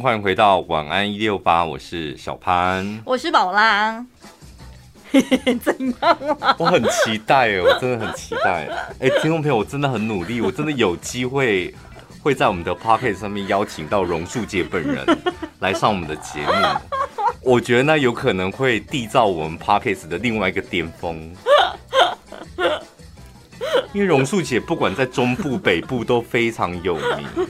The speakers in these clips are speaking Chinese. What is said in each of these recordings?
欢迎回到晚安一六八，我是小潘，我是宝拉。怎样啊？我很期待哦，我真的很期待。哎，听众朋友，我真的很努力，我真的有机会会在我们的 Podcast 上面邀请到榕树姐本人 来上我们的节目。我觉得那有可能会缔造我们 Podcast 的另外一个巅峰。因为榕树姐不管在中部、北部都非常有名。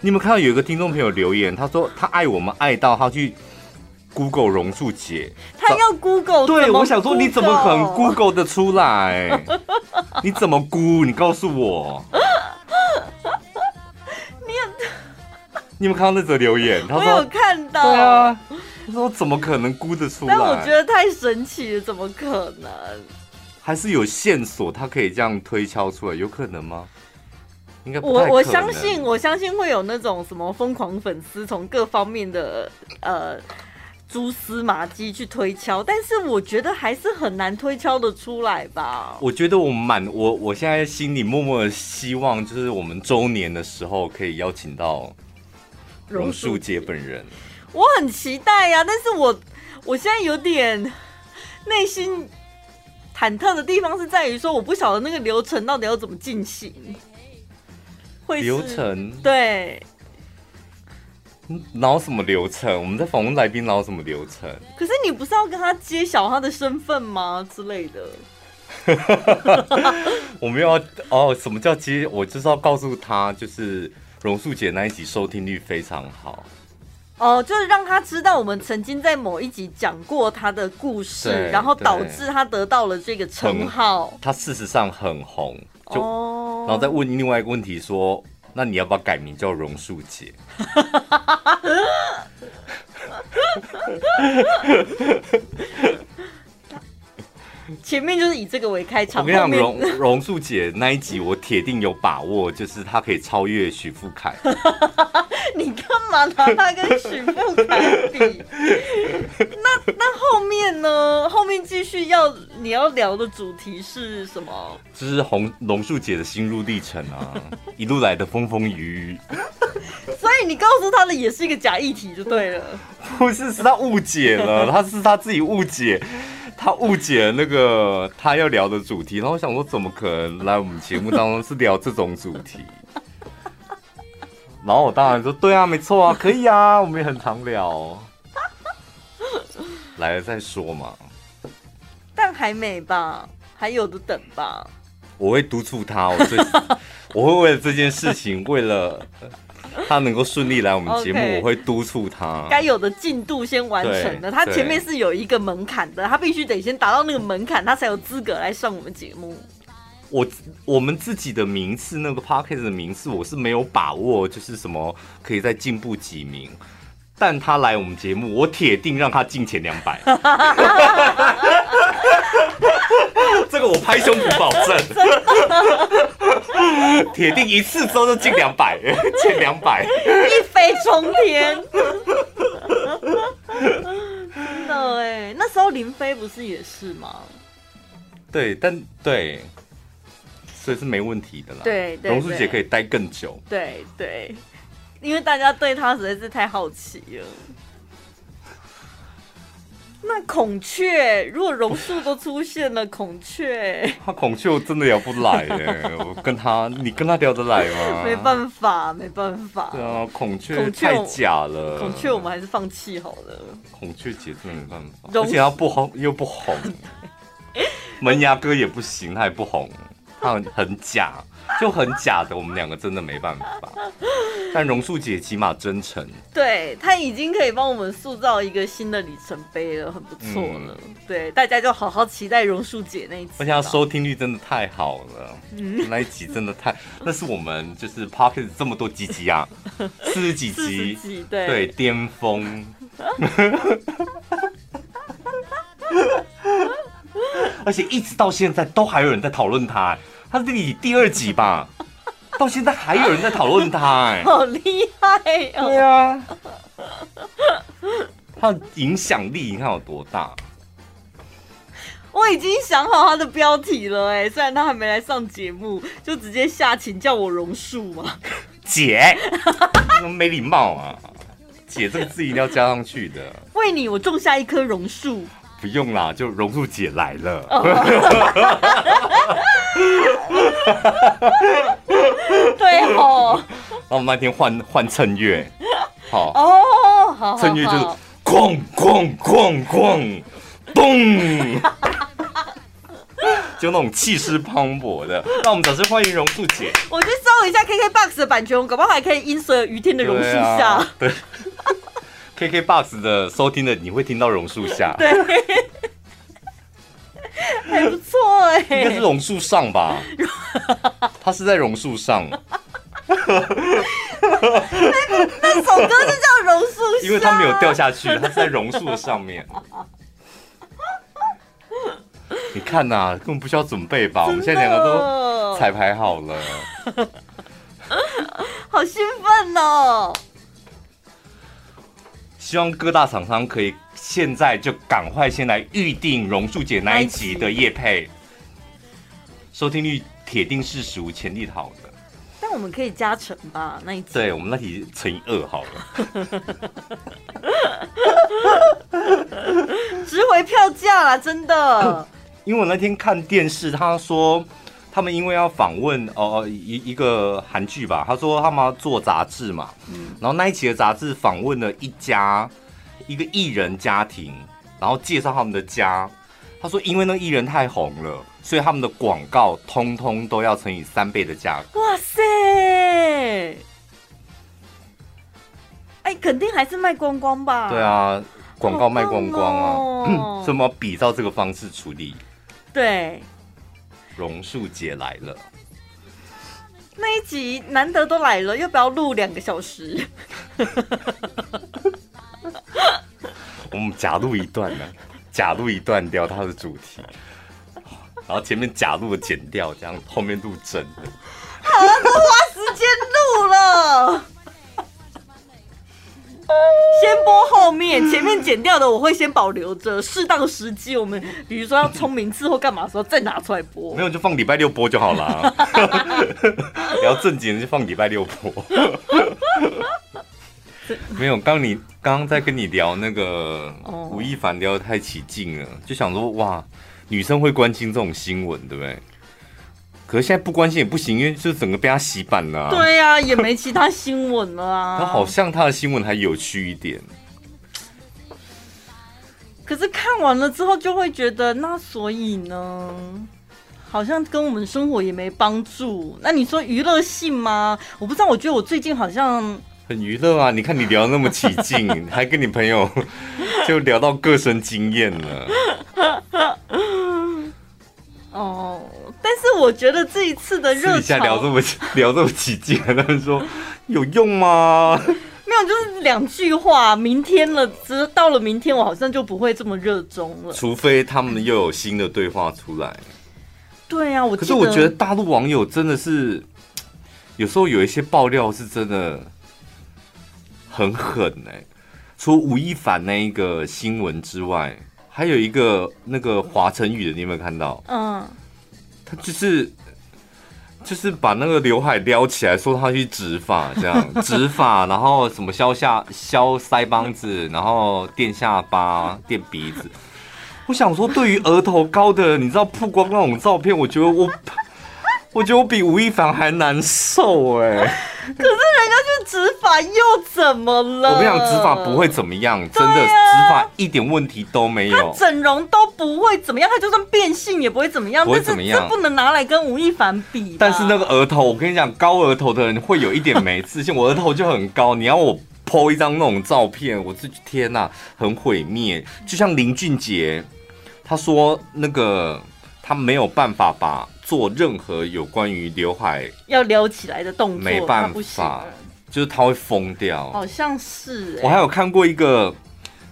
你有没有看到有一个听众朋友留言？他说他爱我们爱到他去 Google 榕树姐，他要 Google。对，我想说你怎么可能 Google 的出来？你怎么估？你告诉我。你有你有没有看到那则留言？他说我有看到。对啊，他说怎么可能估得出来？但我觉得太神奇了，怎么可能？还是有线索，他可以这样推敲出来，有可能吗？我我相信，我相信会有那种什么疯狂粉丝从各方面的呃蛛丝马迹去推敲，但是我觉得还是很难推敲的出来吧。我觉得我满我我现在心里默默的希望，就是我们周年的时候可以邀请到榕树姐本人。我很期待呀、啊，但是我我现在有点 内心忐忑的地方是在于说，我不晓得那个流程到底要怎么进行。流程对，哪有什么流程？我们在访问来宾挠什么流程？可是你不是要跟他揭晓他的身份吗？之类的。我没有要哦，什么叫揭？我就是要告诉他，就是榕树姐那一集收听率非常好。哦，就是让他知道我们曾经在某一集讲过他的故事，然后导致他得到了这个称号。他事实上很红。就，然后再问另外一个问题说，那你要不要改名叫榕树姐？前面就是以这个为开场。我跟你讲，榕榕树姐那一集我铁定有把握，就是她可以超越许富凯。你干嘛拿她跟许富凯比？那那后面呢？后面继续要你要聊的主题是什么？就是红榕树姐的心路历程啊，一路来的风风雨雨。所以你告诉她的也是一个假议题就对了。不是，是她误解了，她是她自己误解。他误解了那个他要聊的主题，然后我想说，怎么可能来我们节目当中是聊这种主题？然后我当然说，对啊，没错啊，可以啊，我们也很常聊。来了再说嘛。但还没吧，还有的等吧。我会督促他，我最 我会为了这件事情，为了。他能够顺利来我们节目我会督促他该有的进度先完成的。他前面是有一个门槛的，他必须得先达到那个门槛，他才有资格来上我们节目。我我们自己的名次，那个 Podcast 的名次，我是没有把握，就是什么可以再进步几名。但他来我们节目，我铁定让他进前两百。这个我拍胸脯保证，铁定一次之后就进两百，前两百，一飞冲天。真的哎，那时候林飞不是也是吗？对，但对，所以是没问题的啦。对，榕树姐可以待更久。对对。因为大家对她实在是太好奇了。那孔雀，如果榕树都出现了，孔雀，他孔雀我真的聊不来耶。我跟他，你跟他聊得来吗？没办法，没办法。对啊，孔雀太假了。孔雀，我们还是放弃好了。孔雀姐真的没办法，而且他不红又不红，门牙哥也不行，他也不红，他很很假。就很假的，我们两个真的没办法。但榕树姐起码真诚，对，她已经可以帮我们塑造一个新的里程碑了，很不错了。嗯、对，大家就好好期待榕树姐那一集。而且她收听率真的太好了，嗯、那一集真的太，那是我们就是 p o c k e t 这么多集集啊，四十几集，集对对巅峰。而且一直到现在都还有人在讨论她。他是第第二集吧，到现在还有人在讨论他，哎，好厉害哦！对啊，他的影响力你看有多大？我已经想好他的标题了，哎，虽然他还没来上节目，就直接下请叫我榕树嘛，姐，没礼貌啊！姐这个字一定要加上去的。为你，我种下一棵榕树。不用啦，就榕树姐来了。对哦。那我们那天换换衬乐，好哦，好，衬乐就是哐哐哐哐，咚，就那种气势磅礴的。那我们掌声欢迎榕树姐。我去搜一下 KKBOX 的版权，我搞不好还可以音随雨天的榕树下。对。KKBOX 的收听的，你会听到榕树下，对，还不错哎，应该是榕树上吧？他是在榕树上，那那首歌就叫榕树下，因为他没有掉下去，他是在榕树的上面。你看呐、啊，根本不需要准备吧？我们现在两个都彩排好了，好兴奋哦！希望各大厂商可以现在就赶快先来预定榕树姐那一集的夜配，收听率铁定是史无前例好的。但我们可以加成吧，那一集。对，我们那题乘以二好了。值回票价啦，真的。因为我那天看电视，他说。他们因为要访问哦一一个韩剧吧，他说他们要做杂志嘛，嗯，然后那一期的杂志访问了一家一个艺人家庭，然后介绍他们的家。他说因为那个艺人太红了，所以他们的广告通通都要乘以三倍的价格。哇塞！哎，肯定还是卖光光吧？对啊，广告卖光光啊，哦、所以我们要比照这个方式处理。对。榕树姐来了，那一集难得都来了，要不要录两个小时？我们假录一段呢，假录一段掉它的主题，然后前面假录的剪掉，这样后面录真的。好了，都花时间录了。先播后面，前面剪掉的我会先保留着，适当时机我们比如说要聪明字或干嘛的时候再拿出来播。没有就放礼拜六播就好了。聊正经的就放礼拜六播。没有，刚你刚刚在跟你聊那个吴亦凡聊得太起劲了，就想说哇，女生会关心这种新闻，对不对？可是现在不关心也不行，因为就整个被他洗版了啊。对呀，也没其他新闻了啊。他好像他的新闻还有趣一点。可是看完了之后就会觉得，那所以呢，好像跟我们生活也没帮助。那你说娱乐性吗？我不知道，我觉得我最近好像很娱乐啊。你看你聊那么起劲，还跟你朋友 就聊到个人经验了。哦。但是我觉得这一次的热潮聊这么 聊这么起劲，他们说有用吗？没有，就是两句话。明天了，只到了明天，我好像就不会这么热衷了。除非他们又有新的对话出来。对啊，我可是我觉得大陆网友真的是有时候有一些爆料是真的很狠哎、欸。除吴亦凡那一个新闻之外，还有一个那个华晨宇的，你有没有看到？嗯。他就是，就是把那个刘海撩起来，说他去植发，这样 植发，然后什么削下削腮帮子，然后垫下巴、垫鼻子。我想说，对于额头高的，你知道曝光那种照片，我觉得我，我觉得我比吴亦凡还难受哎。可是人家去植发又怎么了？我跟你讲，植发不会怎么样，真的，植发一点问题都没有。整容都不会怎么样，他就算变性也不会怎么样。不会怎么样，这不能拿来跟吴亦凡比。但是那个额头，我跟你讲，高额头的人会有一点没自信。我额头就很高，你要我 po 一张那种照片，我这天呐，很毁灭。就像林俊杰，他说那个他没有办法把。做任何有关于刘海要撩起来的动作，没办法，就是他会疯掉。好像是、欸，我还有看过一个，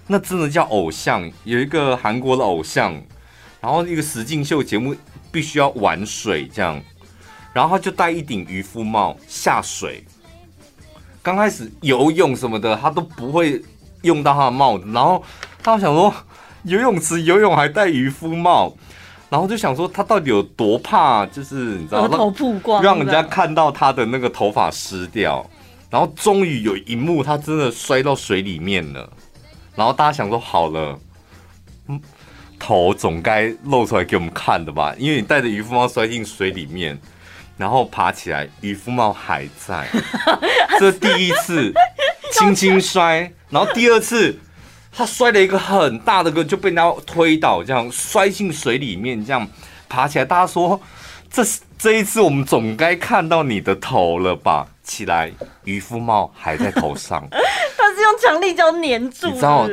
那真的叫偶像，有一个韩国的偶像，然后一个实境秀节目必须要玩水这样，然后他就戴一顶渔夫帽下水，刚开始游泳什么的他都不会用到他的帽子，然后他想说游泳池游泳还戴渔夫帽。然后就想说他到底有多怕，就是你知道，额头曝光，让人家看到他的那个头发湿掉。然后终于有一幕，他真的摔到水里面了。然后大家想说，好了，嗯，头总该露出来给我们看的吧？因为你带着渔夫帽摔进水里面，然后爬起来，渔夫帽还在。这第一次轻轻摔，然后第二次他摔了一个很大的个，就被人家推倒，这样摔进水里面，这样爬起来。大家说，这这一次我们总该看到你的头了吧？起来，渔夫帽还在头上。他是用强力胶粘住，你知道？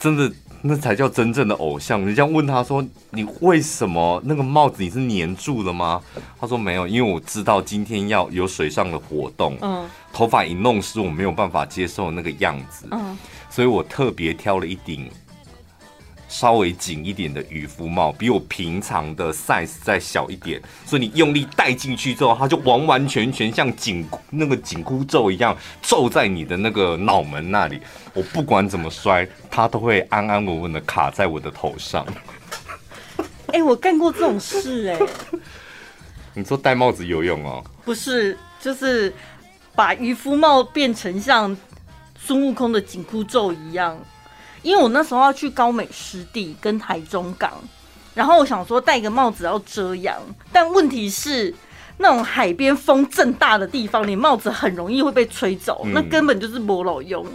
真的，那才叫真正的偶像。人家问他说：“你为什么那个帽子你是粘住了吗？”他说：“没有，因为我知道今天要有水上的活动。嗯，头发一弄湿，我没有办法接受那个样子。嗯，所以我特别挑了一顶。”稍微紧一点的渔夫帽，比我平常的 size 再小一点，所以你用力戴进去之后，它就完完全全像紧那个紧箍咒一样咒在你的那个脑门那里。我不管怎么摔，它都会安安稳稳的卡在我的头上。哎、欸，我干过这种事哎、欸。你说戴帽子游泳哦？不是，就是把渔夫帽变成像孙悟空的紧箍咒一样。因为我那时候要去高美湿地跟台中港，然后我想说戴个帽子要遮阳，但问题是那种海边风正大的地方，你帽子很容易会被吹走，那根本就是没老用。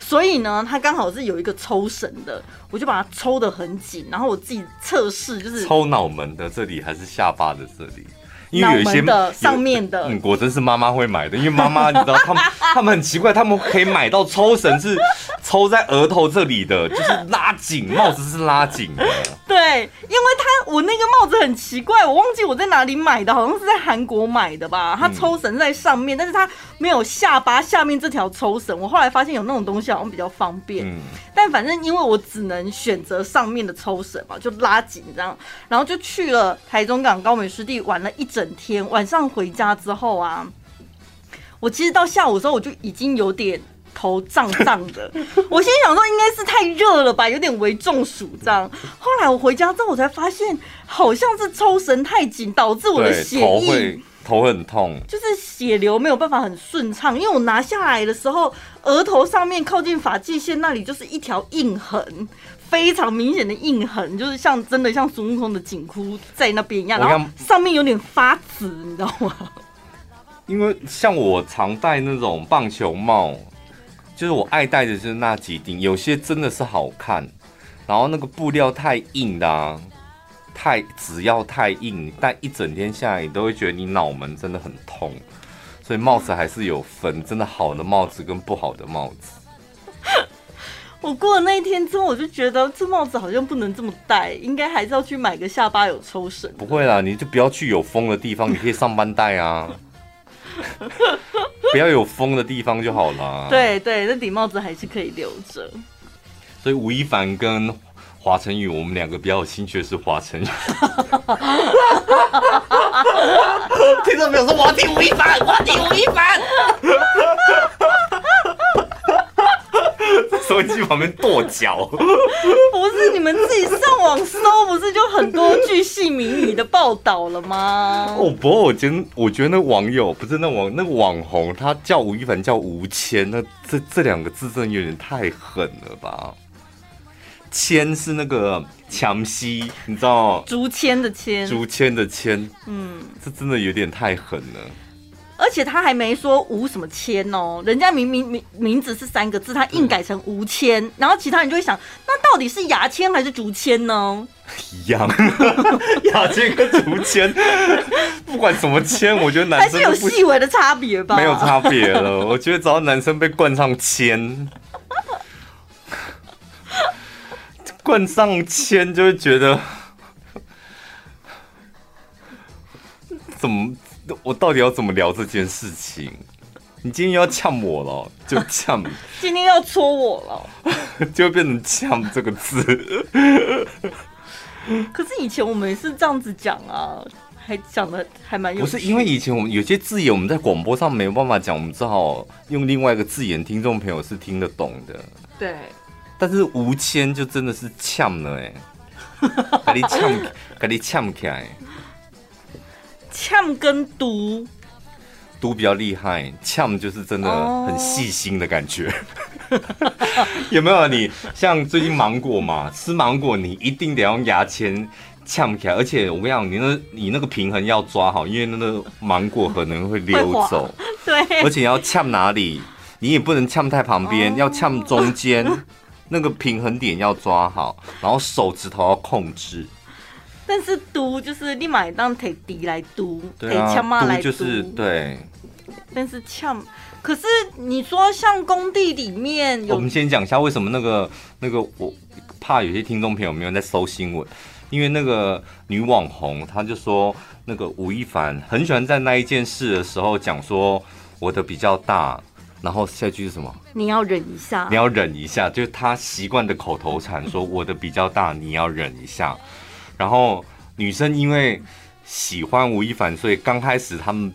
所以呢，它刚好是有一个抽绳的，我就把它抽得很紧，然后我自己测试就是抽脑门的这里还是下巴的这里。因为有一些的上面的，嗯，果真是妈妈会买的。因为妈妈你知道，他们他们很奇怪，他们可以买到抽绳是抽在额头这里的，就是拉紧帽子是拉紧的。对，因为他我那个帽子很奇怪，我忘记我在哪里买的，好像是在韩国买的吧。它抽绳在上面，但是它没有下巴下面这条抽绳。我后来发现有那种东西好像比较方便。嗯，但反正因为我只能选择上面的抽绳嘛，就拉紧这样，然后就去了台中港高美湿地玩了一整。天晚上回家之后啊，我其实到下午的时候我就已经有点头胀胀的。我心想说应该是太热了吧，有点微中暑这样。后来我回家之后，我才发现好像是抽绳太紧，导致我的血液头很痛，就是血流没有办法很顺畅。因为我拿下来的时候，额头上面靠近发际线那里就是一条印痕。非常明显的印痕，就是像真的像孙悟空的紧箍在那边一样，然后上面有点发紫，你知道吗？因为像我常戴那种棒球帽，就是我爱戴的就是那几顶，有些真的是好看，然后那个布料太硬的啊，太只要太硬，戴一整天下来，你都会觉得你脑门真的很痛，所以帽子还是有分，真的好的帽子跟不好的帽子。我过了那一天之后，我就觉得这帽子好像不能这么戴，应该还是要去买个下巴有抽绳。不会啦，你就不要去有风的地方，你可以上班戴啊。不要有风的地方就好了。对对，那顶帽子还是可以留着。所以吴亦凡跟华晨宇，我们两个比较有兴趣的是华晨宇。听到没有？说我要听吴亦凡，我要听吴亦凡。手机旁边跺脚，不是你们自己上网搜，不是就很多巨细靡遗的报道了吗？哦，不过我觉得，我觉得那网友不是那网那个网红，他叫吴亦凡叫吴谦，那这这两个字真的有点太狠了吧？谦是那个强西，你知道？竹签的签，竹签的签，嗯，这真的有点太狠了。而且他还没说吴什么谦哦，人家明明名名字是三个字，他硬改成吴谦，嗯，然后其他人就会想，那到底是牙签还是竹签呢？一样，牙签跟竹签，不管什么签，我觉得男生还是有细微的差别吧。没有差别了，我觉得只要男生被冠上谦，冠上千就会觉得怎么？我到底要怎么聊这件事情？你今天要呛我了，就呛；今天要戳我了，就变成呛这个字。可是以前我们也是这样子讲啊，还讲的还蛮有。不是因为以前我们有些字眼我们在广播上没有办法讲，我们只好用另外一个字眼，听众朋友是听得懂的。对。但是吴谦就真的是呛了哎，给你呛，给你呛起来。呛跟毒，毒比较厉害，呛就是真的很细心的感觉。Oh. 有没有你像最近芒果嘛，吃芒果你一定得用牙签呛起来，而且我跟你讲，你那你那个平衡要抓好，因为那个芒果可能会溜走。对，而且要呛哪里，你也不能呛太旁边，要呛中间，那个平衡点要抓好，然后手指头要控制。但是嘟就是立马当铁笛来嘟，对啊，嘟就是对。但是呛，可是你说像工地里面有，我们先讲一下为什么那个那个，我怕有些听众朋友没有在搜新闻，因为那个女网红她就说那个吴亦凡很喜欢在那一件事的时候讲说我的比较大，然后下一句是什么？你要忍一下，你要忍一下，就是他习惯的口头禅，说我的比较大，你要忍一下。然后女生因为喜欢吴亦凡，所以刚开始他们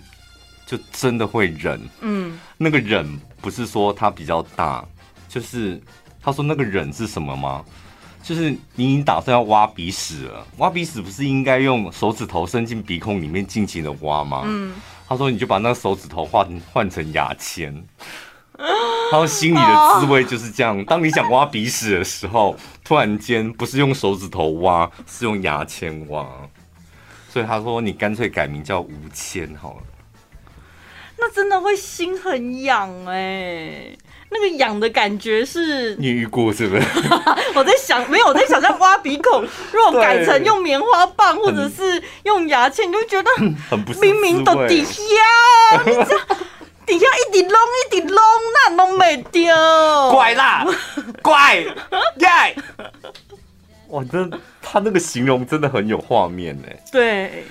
就真的会忍。嗯，那个忍不是说他比较大，就是他说那个忍是什么吗？就是你已经打算要挖鼻屎了，挖鼻屎不是应该用手指头伸进鼻孔里面尽情的挖吗？嗯，他说你就把那个手指头换换成牙签。他说心里的滋味就是这样。当你想挖鼻屎的时候，突然间不是用手指头挖，是用牙签挖。所以他说你干脆改名叫吴谦好了。那真的会心很痒哎，那个痒的感觉是。你遇过是不是？我在想，没有，我在想在挖鼻孔，如果改成用棉花棒或者是用牙签，你就觉得很不明明都底下。底下一直弄一直弄，那弄没掉。怪啦，怪耶！哇，真他那个形容真的很有画面呢。对，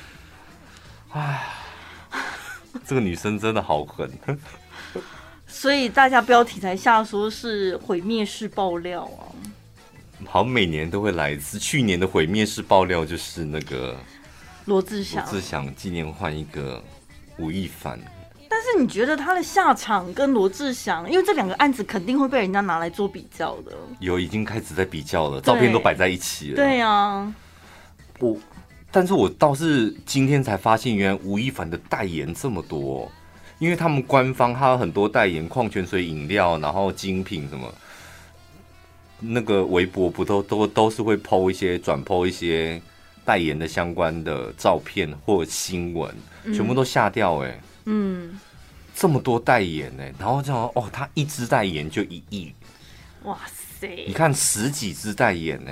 哎，这个女生真的好狠。所以大家标题才下说是毁灭式爆料啊。好，每年都会来一次。去年的毁灭式爆料就是那个罗志祥，罗志祥今年换一个吴亦凡。但是你觉得他的下场跟罗志祥，因为这两个案子肯定会被人家拿来做比较的。有，已经开始在比较了，照片都摆在一起了。对呀、啊，我，但是我倒是今天才发现，原来吴亦凡的代言这么多，因为他们官方还有很多代言矿泉水饮料，然后精品什么，那个微博不都都都是会 po 一些转 po 一些代言的相关的照片或新闻，全部都下掉哎、欸。嗯，这么多代言呢，然后这样哦，他一支代言就一亿，哇塞！你看十几支代言呢，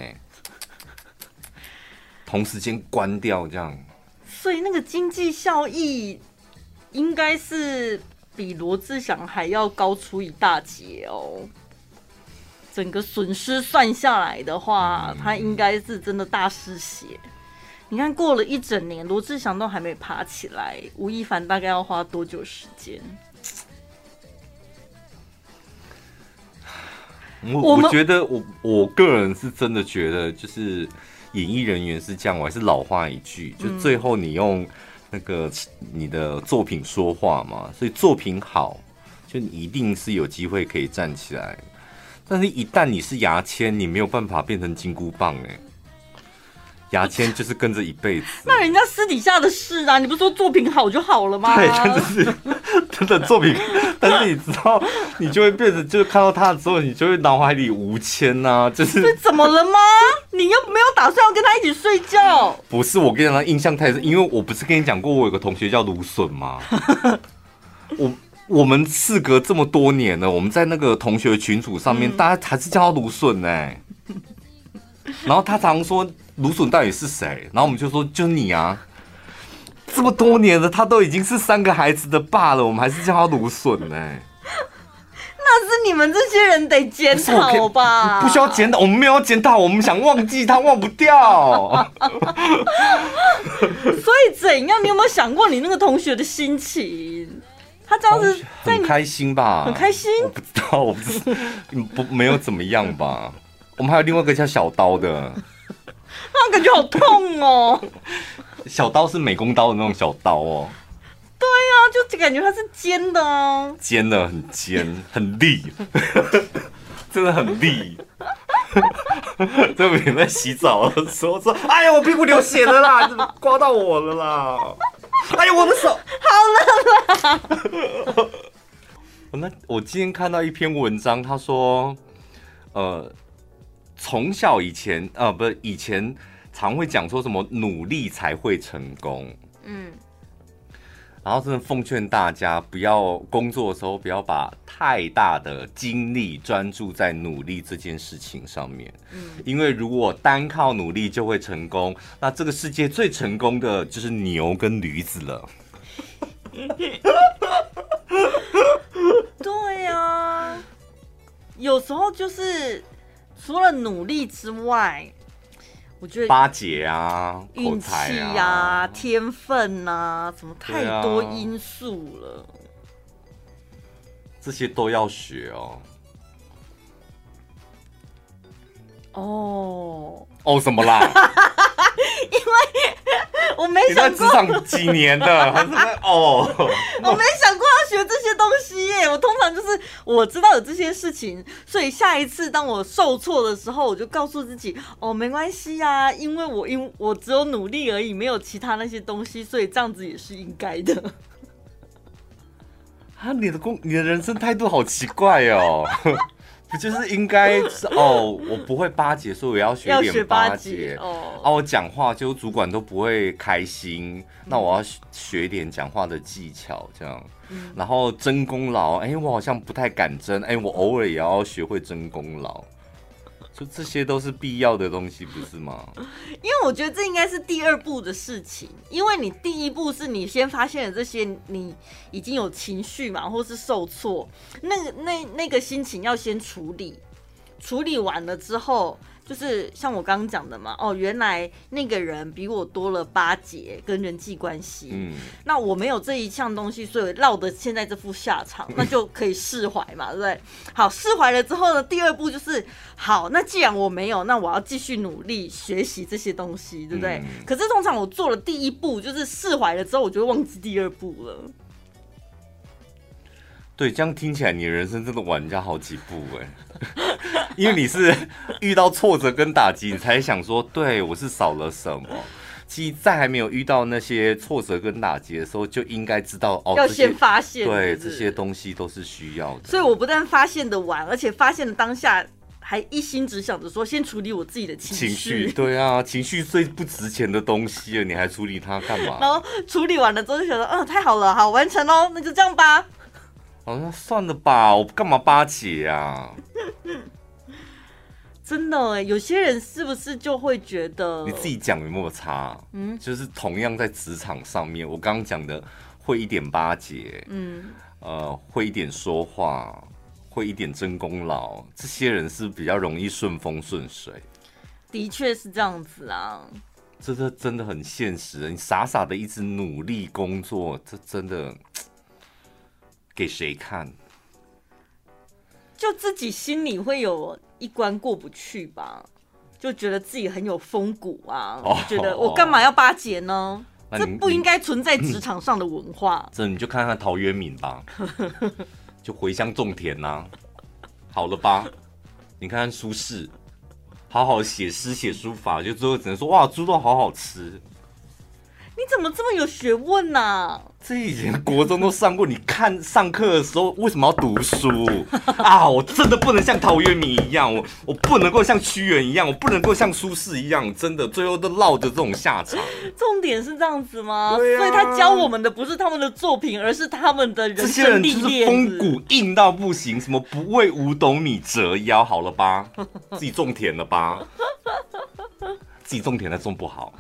同时间关掉这样，所以那个经济效益应该是比罗志祥还要高出一大截哦。整个损失算下来的话，他应该是真的大失血。你看，过了一整年，罗志祥都还没爬起来，吴亦凡大概要花多久时间？我我觉得我，我我个人是真的觉得，就是演艺人员是这样，我还是老话一句，就最后你用那个你的作品说话嘛，所以作品好，就你一定是有机会可以站起来。但是，一旦你是牙签，你没有办法变成金箍棒，哎。牙签就是跟着一辈子，那人家私底下的事啊，你不是说作品好就好了吗？对，真的是 真的作品，但是你知道，你就会变成，就是看到他的时候，你就会脑海里吴谦呐，就是。这怎么了吗？你又没有打算要跟他一起睡觉？不是，我跟你讲，他印象太深，因为我不是跟你讲过，我有个同学叫芦笋吗？我我们事隔这么多年了，我们在那个同学群组上面，嗯、大家还是叫他芦笋呢。然后他常说。芦笋到底是谁？然后我们就说，就是你啊！这么多年了，他都已经是三个孩子的爸了，我们还是叫他芦笋呢？那是你们这些人得检讨吧？不需要检讨，我们没有检讨，我们想忘记他，忘不掉。所以怎样？你有没有想过你那个同学的心情？他这样子很开心吧？很开心？我不知道，我不知道，不没有怎么样吧？我们还有另外一个叫小刀的。那感觉好痛哦！小刀是美工刀的那种小刀哦。对呀、啊，就感觉它是尖的哦，尖的很尖，很利，真的很利。对不起在洗澡的时候说：“哎呀，我屁股流血了啦，怎么刮到我了啦？”哎呀，我的手！好了啦。那我今天看到一篇文章，他说，呃，从小以前，呃，不是以前常会讲说什么努力才会成功，嗯。然后真的奉劝大家，不要工作的时候不要把太大的精力专注在努力这件事情上面。嗯，因为如果单靠努力就会成功，那这个世界最成功的就是牛跟驴子了。对呀，有时候就是除了努力之外。我觉得巴结啊，运气呀，天分呐、啊，什么太多因素了，啊，这些都要学哦。哦哦，什么啦？因为 我没想过职场几年的，哦，我没想过要学这些东西耶。我通常就是我知道有这些事情，所以下一次当我受挫的时候，我就告诉自己哦，没关系呀，因为我因我只有努力而已，没有其他那些东西，所以这样子也是应该的。啊，你的工，你的人生态度好奇怪哦。不就是应该是哦？我不会巴结，所以我要学点巴结哦。啊，我讲话就主管都不会开心，那我要学点讲话的技巧，这样。然后争功劳，哎，我好像不太敢争，哎，我偶尔也要学会争功劳。就这些都是必要的东西，不是吗？因为我觉得这应该是第二步的事情，因为你第一步是你先发现了这些，你已经有情绪嘛，或是受挫，那个那那个心情要先处理，处理完了之后。就是像我刚刚讲的嘛，哦，原来那个人比我多了巴结跟人际关系，嗯，那我没有这一项东西，所以落得现在这副下场，那就可以释怀嘛，对不对？好，释怀了之后呢，第二步就是好，那既然我没有，那我要继续努力学习这些东西，对不对？嗯，可是通常我做了第一步，就是释怀了之后，我就会忘记第二步了。对，这样听起来，你人生真的晚人家好几步哎。因为你是遇到挫折跟打击，你才想说，对我是少了什么。其实，在还没有遇到那些挫折跟打击的时候，就应该知道哦，要先发现，对，这些东西都是需要的。所以我不但发现的晚，而且发现的当下还一心只想着说，先处理我自己的情绪。情绪，对啊，情绪最不值钱的东西了，你还处理它干嘛？然后处理完了之后就觉得，嗯，太好了，好，完成喽，那就这样吧。好，那算了吧，我干嘛巴结啊？真的哎，有些人是不是就会觉得你自己讲有没有差？嗯，就是同样在职场上面，我刚刚讲的会一点巴结，嗯，呃，会一点说话，会一点争功劳，这些人是比较容易顺风顺水。的确是这样子啊，这这真的很现实。你傻傻的一直努力工作，这真的给谁看？就自己心里会有。一关过不去吧，就觉得自己很有风骨啊，哦、就觉得我干嘛要巴结呢？哦、这不应该存在职场上的文化。这你就看看陶渊明吧，就回乡种田呐、啊，好了吧？你看看苏轼，好好写诗写书法，就最后只能说哇，猪肉好好吃。你怎么这么有学问呢、啊？这以前国中都上过。你看上课的时候为什么要读书啊？我真的不能像陶渊明一样，我我不能够像屈原一样，我不能够像苏轼一样，真的最后都落着这种下场。重点是这样子吗？对啊。所以他教我们的不是他们的作品，而是他们的人生历练。这些人就是风骨硬到不行，什么不为五斗米折腰，好了吧？自己种田了吧？自己种田还种不好。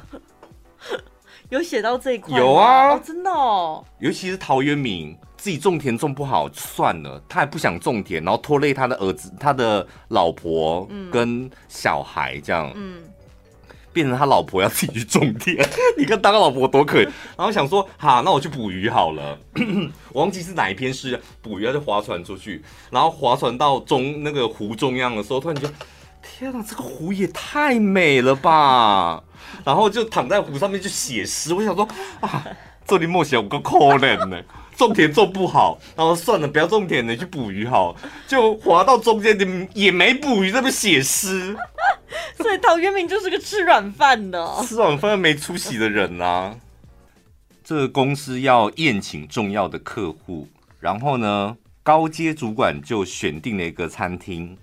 有写到这一块？有啊，哦，真的哦。尤其是陶渊明，自己种田种不好算了，他还不想种田，然后拖累他的儿子、他的老婆跟小孩，这样，嗯，变成他老婆要自己去种田。你看当个老婆多可怜。然后想说，好，那我去捕鱼好了。我忘记是哪一篇诗，捕鱼就划船出去，然后划船到中那个湖中央的时候，突然觉得，天哪，这个湖也太美了吧！然后就躺在湖上面就写诗，我想说啊，这里默写有个可怜呢，种田种不好，然后算了，不要种田了，去捕鱼好，就滑到中间你也没捕鱼，在那写诗。所以陶渊明就是个吃软饭的，吃软饭没出息的人啊。这个公司要宴请重要的客户，然后呢，高阶主管就选定了一个餐厅，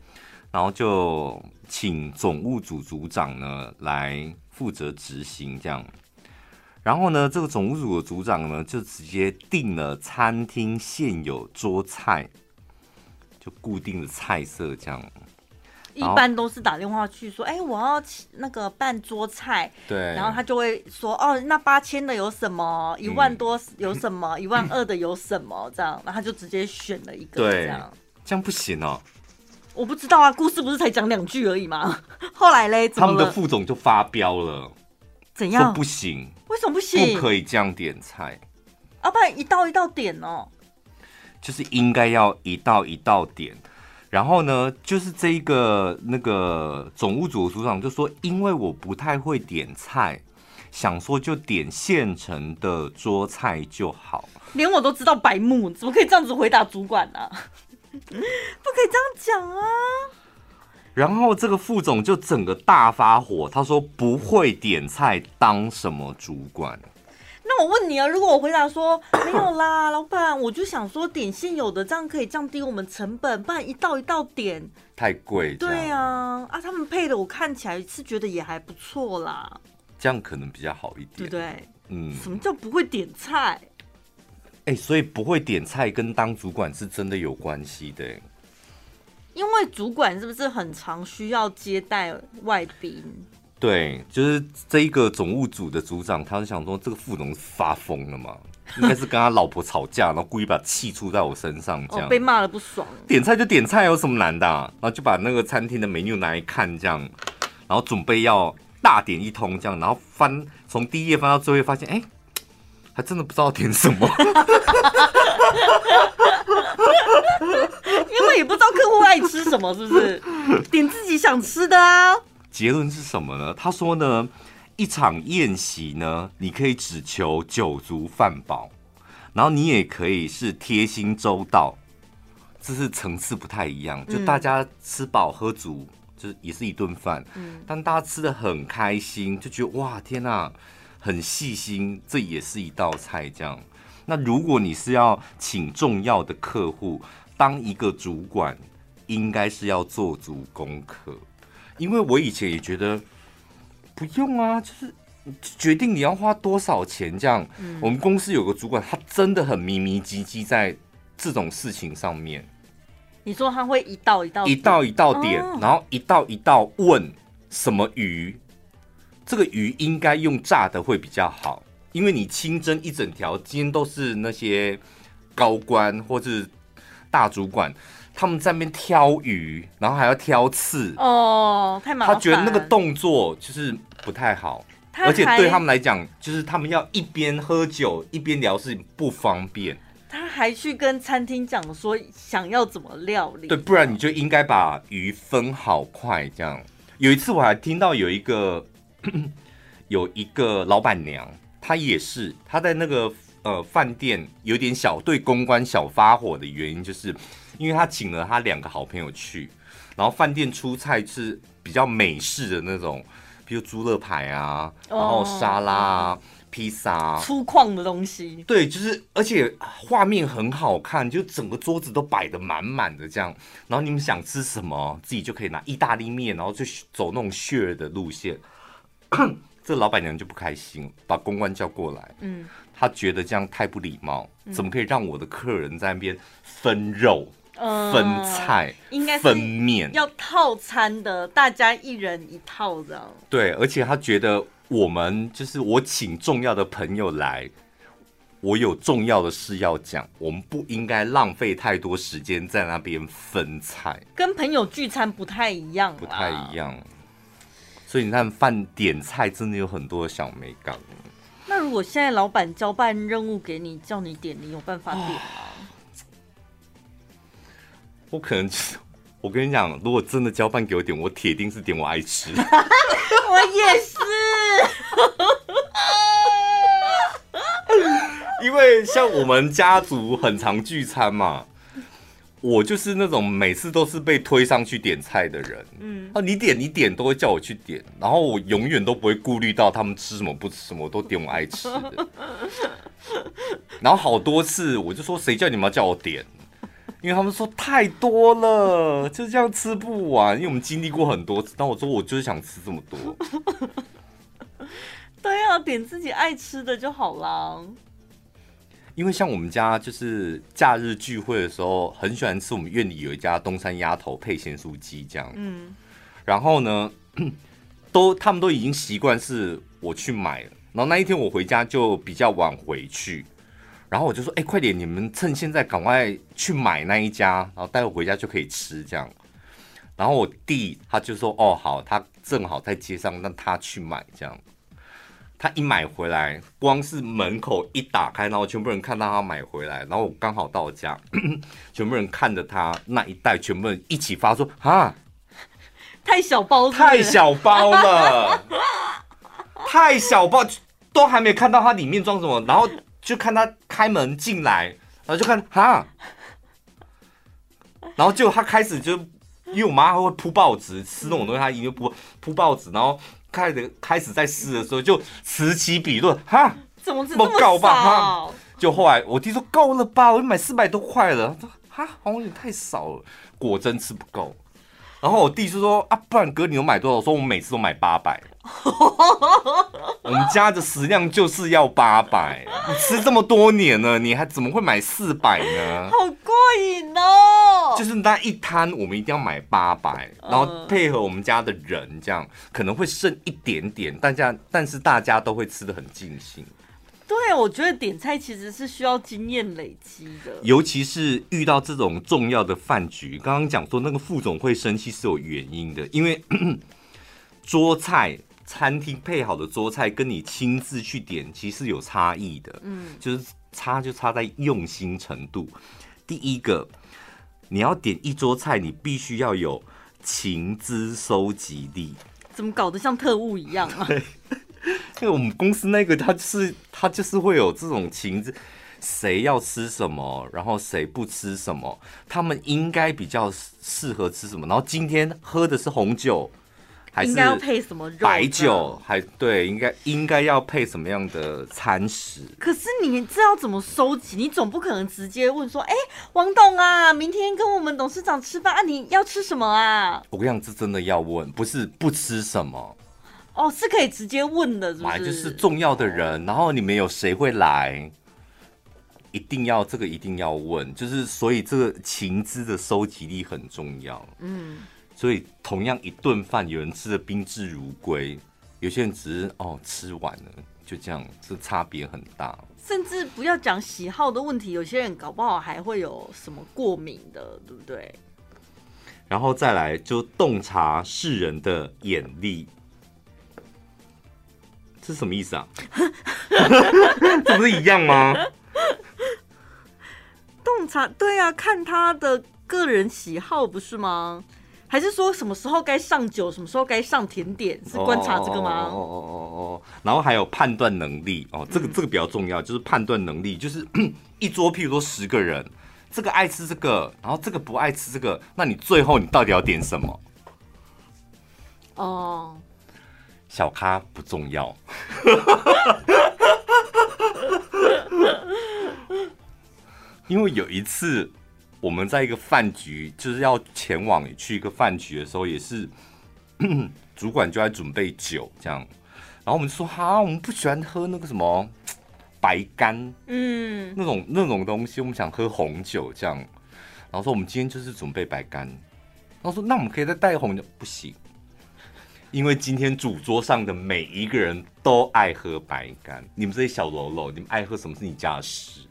然后就请总务组组长呢来负责执行这样。然后呢，这个总务组的组长呢就直接定了餐厅现有桌菜，就固定的菜色这样。一般都是打电话去说，哎，我要那个办桌菜，对，然后他就会说，哦，那八千的有什么？一万多有什么？嗯、一万二的有什么？这样，然后他就直接选了一个，对，这样，这样不行哦。我不知道啊，故事不是才讲两句而已吗？后来嘞，他们的副总就发飙了，怎样？说不行，为什么不行？不可以这样点菜，啊，不然一道一道点哦，就是应该要一道一道点。然后呢，就是这一个那个总务组的组长就说，因为我不太会点菜，想说就点现成的桌菜就好。连我都知道白目，怎么可以这样子回答主管呢？不可以这样讲啊！然后这个副总就整个大发火，他说不会点菜当什么主管？那我问你啊，如果我回答说没有啦，老板，我就想说点现有的，这样可以降低我们成本，不然一道一道点太贵。对啊，啊，他们配的我看起来是觉得也还不错啦，这样可能比较好一点，对不对？嗯，什么叫不会点菜？哎、欸，所以不会点菜跟当主管是真的有关系的，因为主管是不是很常需要接待外宾？对，就是这一个总务组的组长，他是想说这个副总发疯了嘛？应该是跟他老婆吵架，然后故意把气出在我身上，这样、哦、被骂了不爽。点菜就点菜，有什么难的、啊？然后就把那个餐厅的 menu 拿来看，这样，然后准备要大点一通，这样，然后翻从第一页翻到最后，发现哎，还真的不知道点什么，因为也不知道客户爱吃什么，是不是？点自己想吃的啊。结论是什么呢？他说呢，一场宴席呢，你可以只求酒足饭饱，然后你也可以是贴心周到，这是层次不太一样。就大家吃饱喝足，就是也是一顿饭，嗯，但大家吃的很开心，就觉得哇，天哪，很细心，这也是一道菜。这样，那如果你是要请重要的客户，当一个主管，应该是要做足功课。因为我以前也觉得不用啊，就是决定你要花多少钱这样。嗯、我们公司有个主管，他真的很迷迷唧唧在这种事情上面。你说他会一道一道一道一道点，哦、然后一道一道问什么鱼，这个鱼应该用炸的会比较好，因为你清蒸一整条，今天都是那些高官或是大主管。他们在那边挑鱼，然后还要挑刺哦，太麻烦。他觉得那个动作就是不太好，而且对他们来讲，就是他们要一边喝酒一边聊是不方便。他还去跟餐厅讲说想要怎么料理，对，不然你就应该把鱼分好块这样。有一次我还听到有一个 有一个老板娘，她也是她在那个呃饭店有点小对公关小发火的原因就是。因为他请了她两个好朋友去，然后饭店出菜是比较美式的那种，比如猪肋排啊，然后沙拉啊、哦、披萨啊，粗犷的东西。对，就是而且画面很好看，就整个桌子都摆的满满的这样。然后你们想吃什么，自己就可以拿意大利面，然后就走那种血的路线。这老板娘就不开心，把公关叫过来。嗯，她觉得这样太不礼貌，怎么可以让我的客人在那边分肉？分菜，应该分面，要套餐的，大家一人一套这样。对，而且她觉得我们就是我请重要的朋友来，我有重要的事要讲，我们不应该浪费太多时间在那边分菜。跟朋友聚餐不太一样，不太一样。所以你看，饭点菜真的有很多小美感。那如果现在老板交办任务给你，叫你点，你有办法点吗？我可能，我跟你讲，如果真的交办给我点，我铁定是点我爱吃。我也是，因为像我们家族很常聚餐嘛，我就是那种每次都是被推上去点菜的人。嗯，啊，你点你点都会叫我去点，然后我永远都不会顾虑到他们吃什么不吃什么，我都点我爱吃的。然后好多次我就说，谁叫你们要叫我点？因为他们说太多了，就这样吃不完。因为我们经历过很多次，但我说我就是想吃这么多。对啊，点自己爱吃的就好啦。因为像我们家就是假日聚会的时候，很喜欢吃我们院里有一家东山鸭头配咸酥鸡这样。嗯，然后呢，都他们都已经习惯是我去买了。然后那一天我回家就比较晚回去。然后我就说：“哎，快点，你们趁现在赶快去买那一家，然后待会回家就可以吃这样。”然后我弟他就说：“哦，好，他正好在街上，让他去买这样。”他一买回来，光是门口一打开，然后全部人看到他买回来，然后我刚好到家，全部人看着他那一袋，全部人一起发说：“啊，太小包，太小包了，太小包，都还没看到它里面装什么，然后。”就看他开门进来，然后就看哈，然后就他开始就，因为我妈会铺报纸吃那种东西，他已经铺铺报纸，然后开始开始在撕的时候就此起彼落，哈，怎么这么高吧？哈，就后来我弟说够了吧，我买四百多块了，他说哈，好像有点太少了，果真吃不够。然后我弟就说啊，不然哥你有买多少？我说我们每次都买八百。我们家的食量就是要八百，你吃这么多年了，你还怎么会买四百呢？好过瘾哦！就是那一摊，我们一定要买八百，然后配合我们家的人，这样可能会剩一点点，大家但是大家都会吃得很尽兴。对，我觉得点菜其实是需要经验累积的，尤其是遇到这种重要的饭局。刚刚讲说那个副总会生气是有原因的，因为 桌菜。餐厅配好的桌菜跟你亲自去点其实有差异的，嗯，就是差就差在用心程度。第一个，你要点一桌菜，你必须要有情资收集力。怎么搞得像特务一样啊？对，因为我们公司那个他是他就是会有这种情资，谁要吃什么，然后谁不吃什么，他们应该比较适合吃什么，然后今天喝的是红酒。应该要配什么肉？白酒还对，应该应该要配什么样的餐食？可是你这要怎么收集？你总不可能直接问说：“哎，王董啊，明天跟我们董事长吃饭啊，你要吃什么啊？”我跟你讲，这真的要问，不是不吃什么哦，是可以直接问的，是不是？就是重要的人，然后你们有谁会来，一定要这个一定要问，就是所以这个情资的收集力很重要。嗯。所以，同样一顿饭，有人吃的宾至如归，有些人只是哦吃完了，就这样，这差别很大。甚至不要讲喜好的问题，有些人搞不好还会有什么过敏的，对不对？然后再来就洞察世人的眼力，这是什么意思啊？这不是一样吗？洞察，对啊，看他的个人喜好，不是吗？还是说什么时候该上酒，什么时候该上甜点，是观察这个吗？哦哦哦哦，然后还有判断能力哦，这个这个比较重要，就是判断能力，就是 一桌譬如说十个人，这个爱吃这个，然后这个不爱吃这个，那你最后你到底要点什么？哦，小咖不重要，因为有一次。我们在一个饭局，就是要前往去一个饭局的时候，也是 主管就在准备酒这样，然后我们就说哈，我们不喜欢喝那个什么白干，嗯，那种那种东西，我们想喝红酒这样，然后说我们今天就是准备白干，然后说那我们可以再带红酒，不行，因为今天主桌上的每一个人都爱喝白干，你们这些小喽啰，你们爱喝什么是你家的事，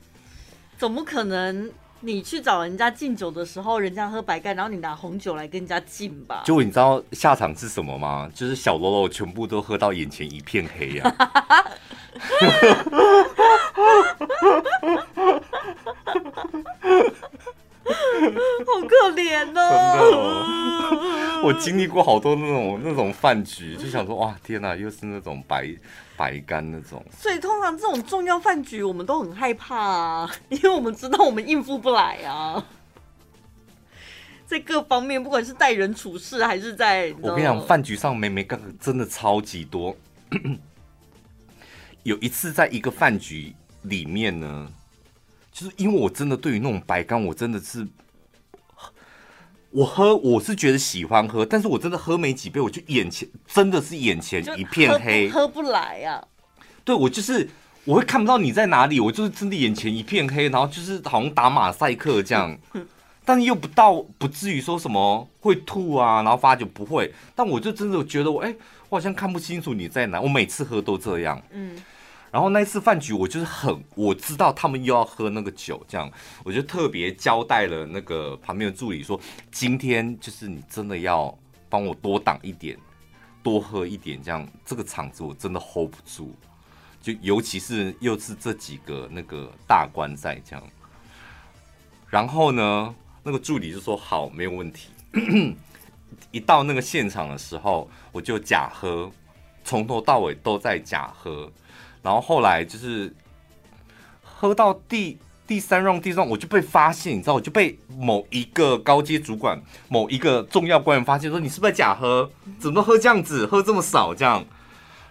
怎么可能？你去找人家敬酒的时候，人家喝白干，然后你拿红酒来跟人家敬吧。就你知道下场是什么吗？就是小喽啰全部都喝到眼前一片黑呀、好可怜哦！真的哦，我经历过好多那种那种饭局，就想说哇，天哪，又是那种白白干那种。所以通常这种重要饭局，我们都很害怕啊，因为我们知道我们应付不来啊。在各方面，不管是待人处事，还是在……我跟你讲，饭局上妹妹刚真的超级多。有一次，在一个饭局。里面呢，就是因为我真的对于那种白干，我真的是。我喝，我是觉得喜欢喝，但是我真的喝没几杯，我就眼前真的是眼前一片黑，喝不来呀、啊。对，我就是我会看不到你在哪里，我就是真的眼前一片黑，然后就是好像打马赛克这样，但又不到不至于说什么会吐啊，然后发酒不会，但我就真的觉得我哎、欸，我好像看不清楚你在哪，我每次喝都这样，嗯。然后那一次饭局，我就是很我知道他们又要喝那个酒，这样我就特别交代了那个旁边的助理说，今天就是你真的要帮我多挡一点，多喝一点，这样这个场子我真的 hold 不住，就尤其是又是这几个那个大官在这样。然后呢，那个助理就说好，没有问题。一到那个现场的时候，我就假喝，从头到尾都在假喝。然后后来就是喝到第第三 round、第四 round，我就被发现，你知道，我就被某一个高阶主管、某一个重要官员发现，说你是不是假喝？怎么喝这样子，喝这么少这样？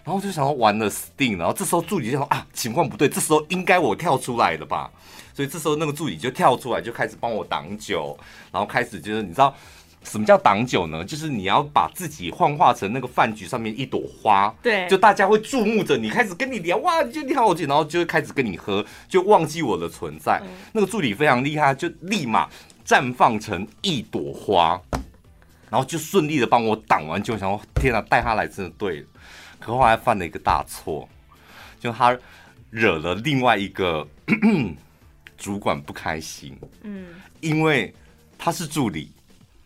然后我就想要完了死定。然后这时候助理就说啊，情况不对，这时候应该我跳出来的吧？所以这时候那个助理就跳出来，就开始帮我挡酒，然后开始就是你知道。什么叫挡酒呢？就是你要把自己幻化成那个饭局上面一朵花，对，就大家会注目着你，开始跟你聊，哇，就你好我然后就会开始跟你喝，就忘记我的存在。嗯、那个助理非常厉害，就立马绽放成一朵花，然后就顺利的帮我挡完酒，想说天哪，带他来真的对了。可后来犯了一个大错，就他惹了另外一个 主管不开心，嗯，因为他是助理。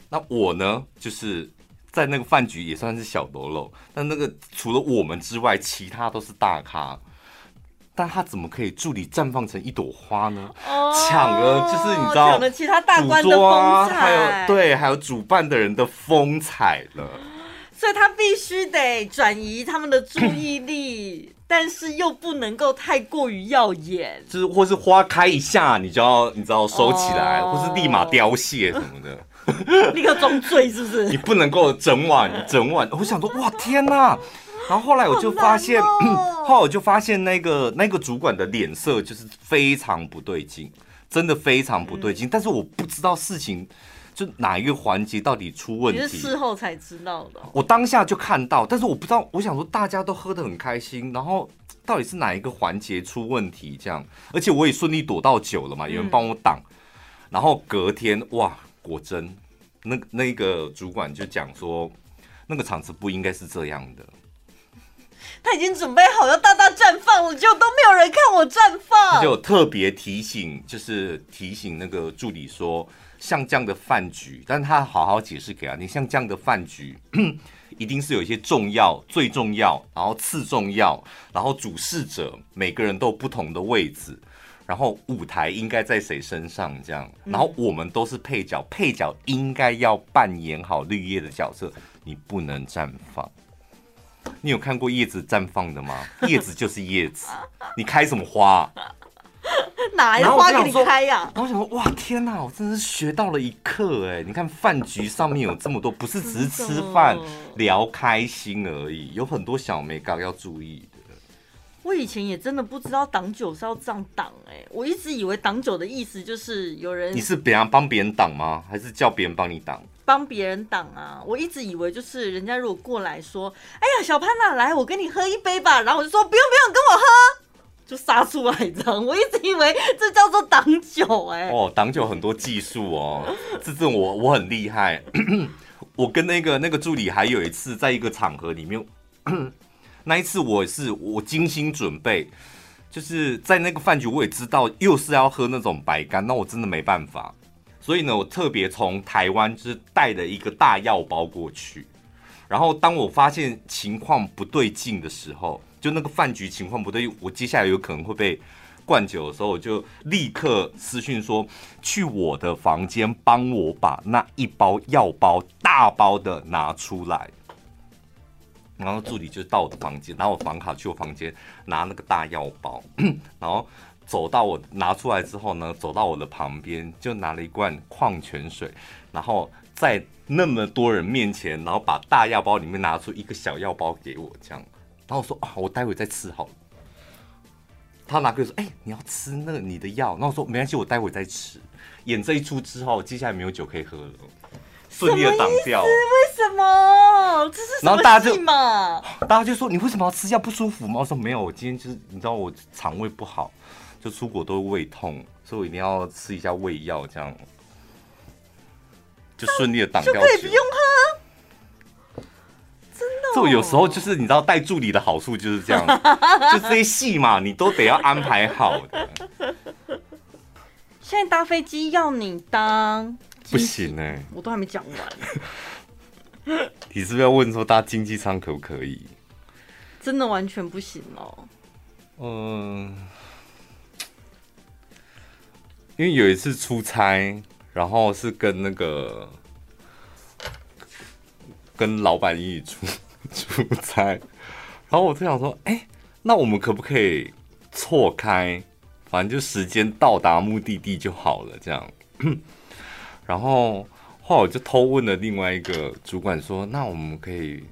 那我呢，就是在那个饭局也算是小喽啰，但那个除了我们之外，其他都是大咖。但他怎么可以助理绽放成一朵花呢？抢、哦、了就是你知道，抢了其他大官的风采，还有对，还有主办的人的风采了。所以他必须得转移他们的注意力，但是又不能够太过于耀眼，就是或是花开一下，你就要你知道收起来，哦、或是立马凋谢什么的。立刻装醉是不是？你不能够整晚整晚。我想说，哇天哪！然后后来我就发现，哦、后来我就发现那个那个主管的脸色就是非常不对劲，真的非常不对劲。嗯、但是我不知道事情就哪一个环节到底出问题，你是事后才知道的。我当下就看到，但是我不知道。我想说，大家都喝得很开心，然后到底是哪一个环节出问题？这样，而且我也顺利躲到酒了嘛，有人帮我挡。嗯、然后隔天，哇！果真，那那个主管就讲说，那个场子不应该是这样的。他已经准备好要大大绽放了，就都没有人看我绽放。他就特别提醒，就是提醒那个助理说，像这样的饭局，但他好好解释给他，你像这样的饭局，一定是有一些重要、最重要，然后次重要，然后主事者每个人都有不同的位置。然后舞台应该在谁身上？这样，然后我们都是配角，配角应该要扮演好绿叶的角色，你不能绽放。你有看过叶子绽放的吗？叶子就是叶子，你开什么花？哪来的花给你开呀、啊？然后我想说，哇，天哪，我真的是学到了一课哎！你看饭局上面有这么多，不是只是吃饭聊开心而已，有很多小眉角要注意。我以前也真的不知道挡酒是要这样挡哎，我一直以为挡酒的意思就是有人。你是别人帮别人挡吗？还是叫别人帮你挡？帮别人挡啊！我一直以为就是人家如果过来说：“哎呀，小潘呐，来，我跟你喝一杯吧。”然后我就说：“不用不用，跟我喝。”就杀出来这样。我一直以为这叫做挡酒哎。哦，挡酒很多技术哦，这这我我很厉害。我跟那个那个助理还有一次在一个场合里面。那一次我是我精心准备，就是在那个饭局我也知道又是要喝那种白干，那我真的没办法，所以呢，我特别从台湾就是带了一个大药包过去，然后当我发现情况不对劲的时候，就那个饭局情况不对，我接下来有可能会被灌酒的时候，我就立刻私讯说，去我的房间帮我把那一包药包大包的拿出来。然后助理就到我的房间，拿我房卡去我房间拿那个大药包，然后走到我拿出来之后呢，走到我的旁边就拿了一罐矿泉水，然后在那么多人面前，然后把大药包里面拿出一个小药包给我，这样，然后我说啊，我待会再吃好了。他拿给我说：“哎、你要吃那个你的药。”然后我说：“没关系，我待会再吃。”演这一出之后，接下来没有酒可以喝了，顺利的挡掉。为什么？这是？然后大家就大家就说：“你为什么要吃药？不舒服吗？”我说：“没有，我今天就是你知道我肠胃不好，就出国都会胃痛，所以我一定要吃一下胃药，这样就顺利的挡掉。”就可以不用喝。这有时候就是你知道带助理的好处就是这样，就这些戏嘛，你都得要安排好的。现在搭飞机要你当不行哎、欸，我都还没讲完。你是不是要问说搭经济舱可不可以？真的完全不行哦。嗯，因为有一次出差，然后是跟那个跟老板一起出。出差，然后我就想说，哎、欸，那我们可不可以错开？反正就时间到达目的地就好了，这样。然后后来我就偷问了另外一个主管说，那我们可以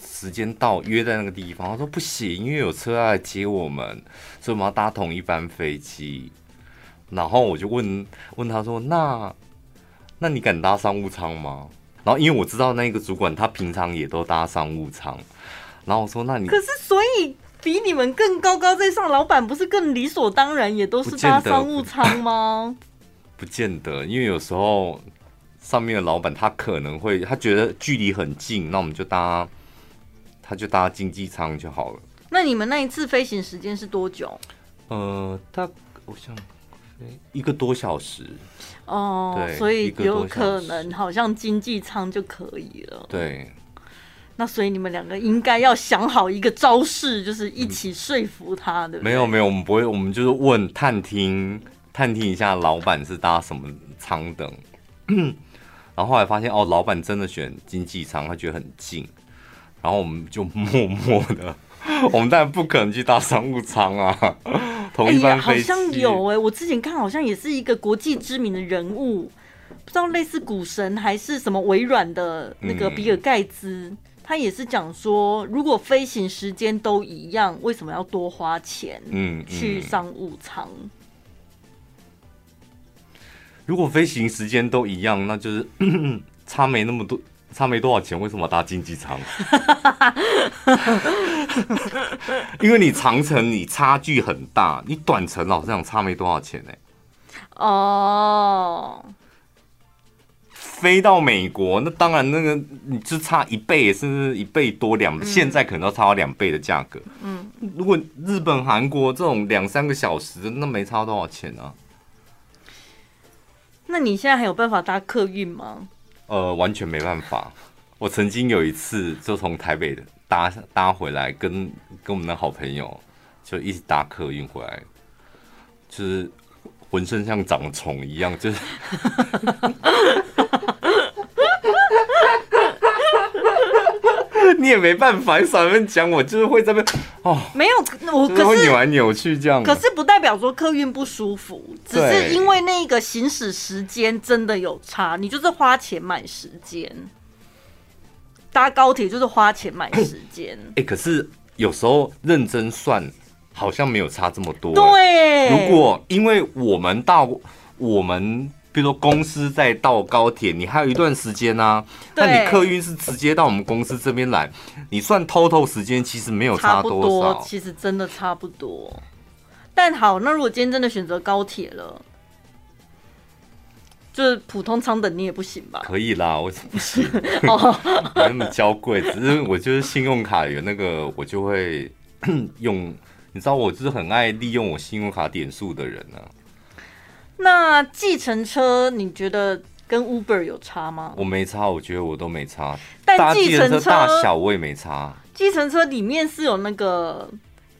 时间到约在那个地方？他说不行，因为有车要来接我们，所以我们要搭同一班飞机。然后我就问问他说，那那你敢搭商务舱吗？然后，因为我知道那个主管他平常也都搭商务舱，然后我说：“那你可是所以比你们更高高在上，老板不是更理所当然也都是搭商务舱吗？”不见得，因为有时候上面的老板他可能会他觉得距离很近，那我们就搭他就搭经济舱就好了。那你们那一次飞行时间是多久？呃，大我想。一个多小时哦，所以有可能好像经济舱就可以了。对，那所以你们两个应该要想好一个招式，就是一起说服他的。没有没有，我们不会，我们就是问探听探听一下老板是搭什么舱等。然后后来发现哦，老板真的选经济舱，他觉得很近。然后我们就默默的，我们当然不可能去搭商务舱啊。哎呀，好像有哎、欸，我之前看好像也是一个国际知名的人物，不知道类似股神还是什么微软的那个比尔盖茨，嗯、他也是讲说，如果飞行时间都一样，为什么要多花钱？嗯，去商务舱。如果飞行时间都一样，那就是 差没那么多。差没多少钱，为什么搭经济舱？因为你长程你差距很大，你短程老实讲差没多少钱呢、欸。哦，飞到美国，那当然那个你就差一倍，甚至一倍多两，嗯、现在可能要差到两倍的价格。嗯，如果日本、韩国这种两三个小时，那没差多少钱啊？那你现在还有办法搭客运吗？呃，完全没办法。我曾经有一次就从台北搭搭回来，跟跟我们的好朋友就一直搭客运回来，就是浑身像长虫一样，就是。你也没办法，你少跟讲，我就是会这边哦。没有，我可是会扭来扭去这样。可是不代表说客运不舒服，只是因为那个行驶时间真的有差。你就是花钱买时间，搭高铁就是花钱买时间。哎、欸，可是有时候认真算，好像没有差这么多。对，如果因为我们到我们。比如说公司再到高铁，你还有一段时间呢、啊。那你客运是直接到我们公司这边来，你算 total 时间其实没有差多少，其实真的差不多。但好，那如果今天真的选择高铁了，就是普通舱等你也不行吧？可以啦，我不行，哦，没那么娇贵。只是我就是信用卡有那个，我就会用。你知道，我就是很爱利用我信用卡点数的人呢、啊。那计程车你觉得跟 Uber 有差吗？我没差，我觉得我都没差。但计程车大小我也没差。计程车里面是有那个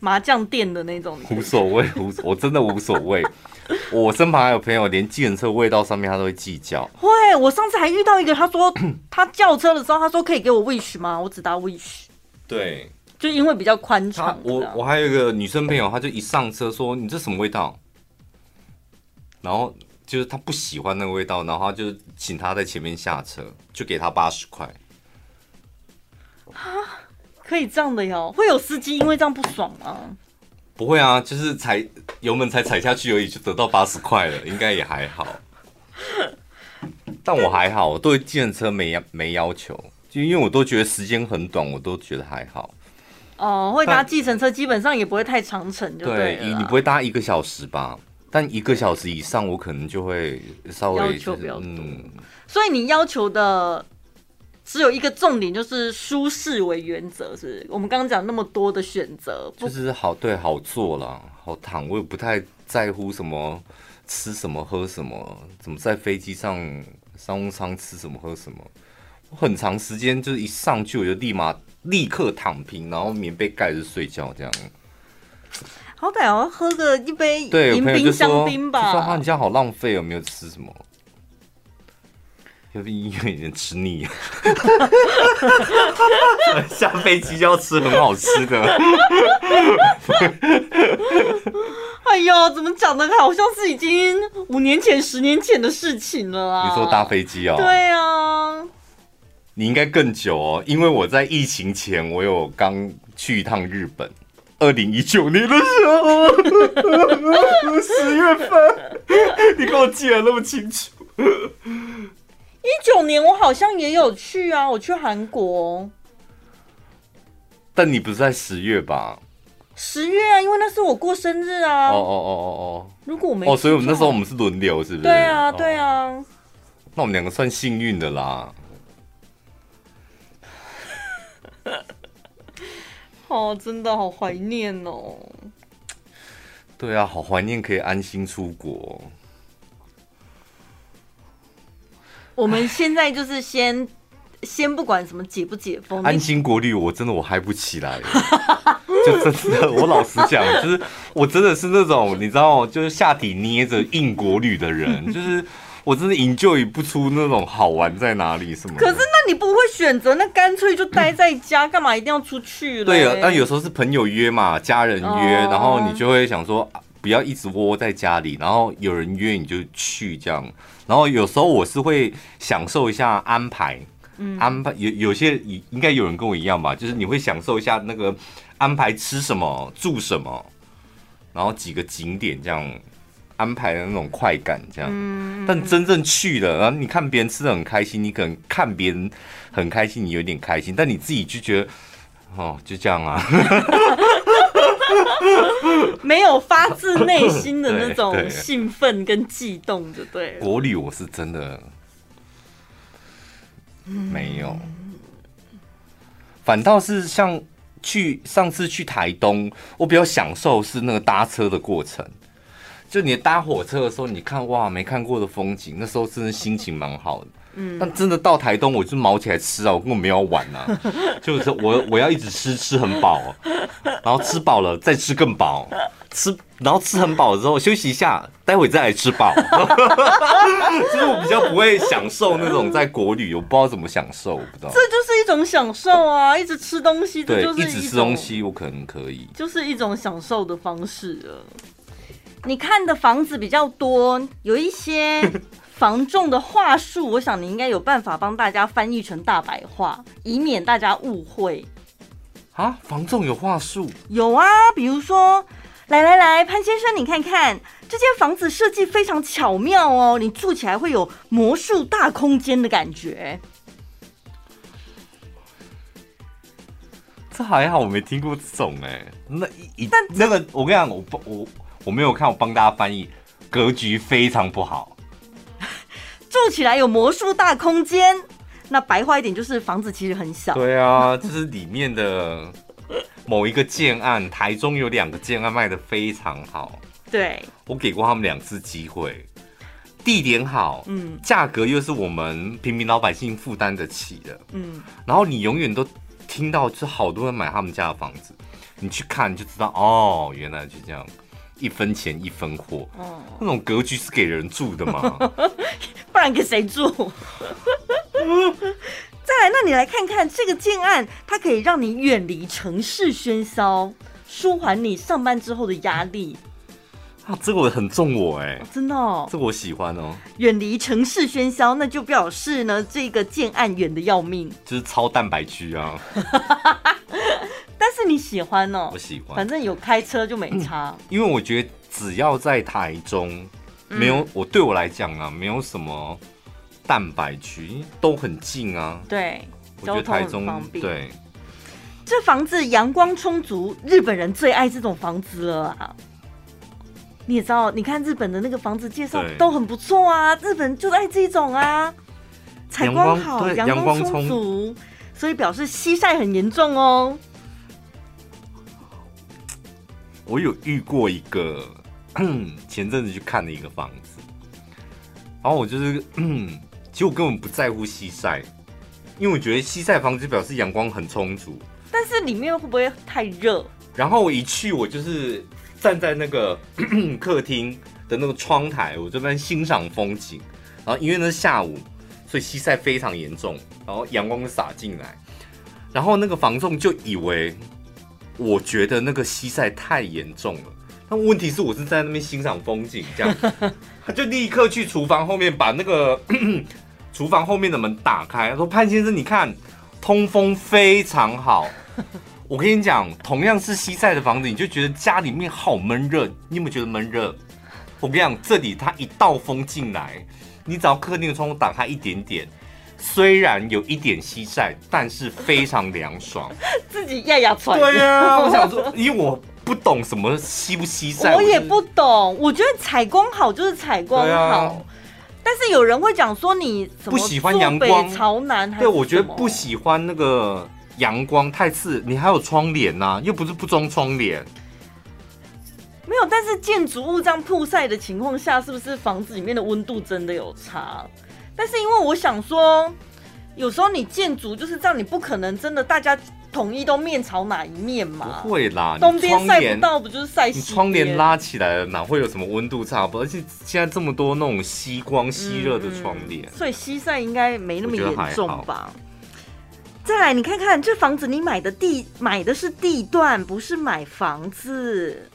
麻将店的那种，无所谓，无我真的无所谓。我身旁还有朋友连计程车味道上面他都会计较。会，我上次还遇到一个，他说 他叫车的时候，他说可以给我 Wish 吗？我只搭 Wish。对，就因为比较宽敞。我我还有一个女生朋友，她就一上车说：“你这什么味道？”然后就是他不喜欢那个味道，然后他就请他在前面下车，就给他八十块。啊，可以这样的哟？会有司机因为这样不爽吗？不会啊，就是踩油门才踩下去而已，就得到八十块了，应该也还好。但我还好，我对计程车没要没要求，就因为我都觉得时间很短，我都觉得还好。哦，会搭计程车基本上也不会太长程，就对，对，你不会搭一个小时吧？但一个小时以上，我可能就会稍微、就是、要求比较多。嗯，所以你要求的只有一个重点，就是舒适为原则，是，是我们刚刚讲那么多的选择，就是好对好坐了，好躺，我也不太在乎什么吃什么喝什么，怎么在飞机上商务舱吃什么喝什么，我很长时间就是一上去我就立马。立刻躺平，然后棉被盖着睡觉，这样。好歹要喝个一杯迎宾香槟吧。说啊，你这样好浪费，哦没有吃什么？有因为有点吃腻。下飞机就要吃很好吃的。哎呦，怎么讲的好像是已经五年前、十年前的事情了啊？你说搭飞机啊？对啊。你应该更久哦，因为我在疫情前，我有刚去一趟日本，二零一九年的时候，十月份，你给我记得那么清楚。一九年我好像也有去啊，我去韩国，但你不是在十月吧？十月啊，因为那是我过生日啊。哦哦哦哦哦，如果我没哦，所以我们那时候我们是轮流，是不是？对啊，对啊。哦，那我们两个算幸运的啦。哦，真的好怀念哦。对啊，好怀念可以安心出国。我们现在就是先 先不管什么解不解封，安心国旅，我真的我嗨不起来。就真的，我老实讲，就是我真的是那种你知道，就是下体捏着硬国旅的人，就是。我真的 enjoy 不出那种好玩在哪里什么。可是那你不会选择，那干脆就待在家，干嘛一定要出去？对啊，但有时候是朋友约嘛，家人约，哦、然后你就会想说，不要一直窝在家里，然后有人约你就去这样。然后有时候我是会享受一下安排，嗯、安排有有些应该有人跟我一样吧，就是你会享受一下那个安排吃什么住什么，然后几个景点这样。安排的那种快感，这样，嗯、但真正去了，然后你看别人吃的很开心，你可能看别人很开心，你有点开心，但你自己就觉得，哦，就这样啊，没有发自内心的那种兴奋跟悸动，就对。国旅我是真的没有，反倒是像去上次去台东，我比较享受是那个搭车的过程。就你搭火车的时候，你看哇，没看过的风景，那时候真的心情蛮好的。嗯，但真的到台东，我就毛起来吃啊，我根本没有玩啊，就是我我要一直吃，吃很饱，然后吃饱了再吃更饱，吃然后吃很饱之后休息一下，待会再来吃饱。就是我比较不会享受那种在国旅，我不知道怎么享受，我不知道。这就是一种享受啊，一直吃东西，对，一直吃东西，我可能可以，就是一种享受的方式了。你看的房子比较多，有一些 房仲的话术，我想你应该有办法帮大家翻译成大白话，以免大家误会。啊，房仲有话术？有啊，比如说，来来来，潘先生，你看看这间房子设计非常巧妙哦，你住起来会有魔术大空间的感觉。这还好，我没听过这种哎。那一但那个，我跟你讲，我不我。我没有看，我帮大家翻译，格局非常不好。住起来有魔术大空间，那白话一点就是房子其实很小。对啊，这是里面的某一个建案，台中有两个建案卖的非常好。对，我给过他们两次机会，地点好，嗯，价格又是我们平民老百姓负担得起的，嗯，然后你永远都听到，就好多人买他们家的房子，你去看你就知道，哦，原来就这样。一分钱一分货，哦，那种格局是给人住的嘛？不然给谁住？再来，那你来看看这个建案，它可以让你远离城市喧嚣，舒缓你上班之后的压力。啊，这个很中我哎，哦，真的哦，这个我喜欢哦。远离城市喧嚣，那就表示呢，这个建案远的要命，就是超蛋白区啊。但是你喜欢哦？我喜欢，反正有开车就没差。因为我觉得只要在台中，没有、嗯、我对我来讲啊，没有什么蛋白区，都很近啊。对，我觉得台中方便。对，这房子阳光充足，日本人最爱这种房子了啊。你也知道，你看日本的那个房子介绍都很不错啊，日本就爱这种啊，采光好，阳光充足，所以表示西晒很严重哦。我有遇过一个，前阵子去看的一个房子，然后我就是，其实我根本不在乎西晒，因为我觉得西晒房子表示阳光很充足，但是里面会不会太热？然后我一去，我就是。站在那个 客厅的那个窗台，我这边欣赏风景。然后因为那是下午，所以西晒非常严重，然后阳光就洒进来。然后那个房仲就以为，我觉得那个西晒太严重了。但问题是我是在那边欣赏风景，这样 他就立刻去厨房后面把那个 厨房后面的门打开，他说：“潘先生，你看，通风非常好。”我跟你讲，同样是西晒的房子，你就觉得家里面好闷热。你有没有觉得闷热？我跟你讲，这里它一道风进来，你只要客厅的窗户打开一点点，虽然有一点西晒，但是非常凉爽。自己压压喘。对啊，我想说，因为我不懂什么西不西晒，我也不懂。我觉得采光好就是采光好，啊、但是有人会讲说你不喜欢阳光朝南，对，我觉得不喜欢那个。阳光太刺，你还有窗帘呐，又不是不装窗帘。没有，但是建筑物这样曝晒的情况下，是不是房子里面的温度真的有差？但是因为我想说，有时候你建筑就是这样，你不可能真的大家统一都面朝哪一面嘛？不会啦，东边晒不到，不就是晒西边？你窗帘拉起来了，哪会有什么温度差不？而且现在这么多那种吸光吸热的窗帘，嗯嗯，所以西晒应该没那么严重吧？再来，你看看这房子，你买的地买的是地段，不是买房子。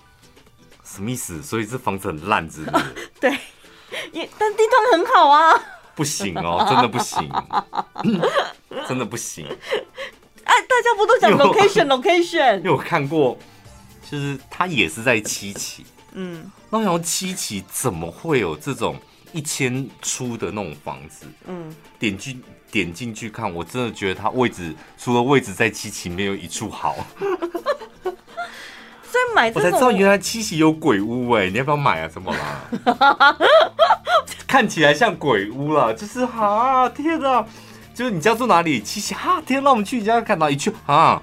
什么意思？所以这房子很烂，是不是？对，也但地段很好啊。不行哦，真的不行，真的不行。哎，大家不都讲 location location？因为我看过，就是他也是在七期。嗯，那我想七期怎么会有这种一千出的那种房子？嗯，点进。点进去看，我真的觉得它位置除了位置在七期没有一处好。所以买我才知道原来七期有鬼屋哎，你要不要买啊？怎么啦？看起来像鬼屋了，就是啊天哪！就是你家住哪里？七期啊天哪！那我们去你家看哪一去啊。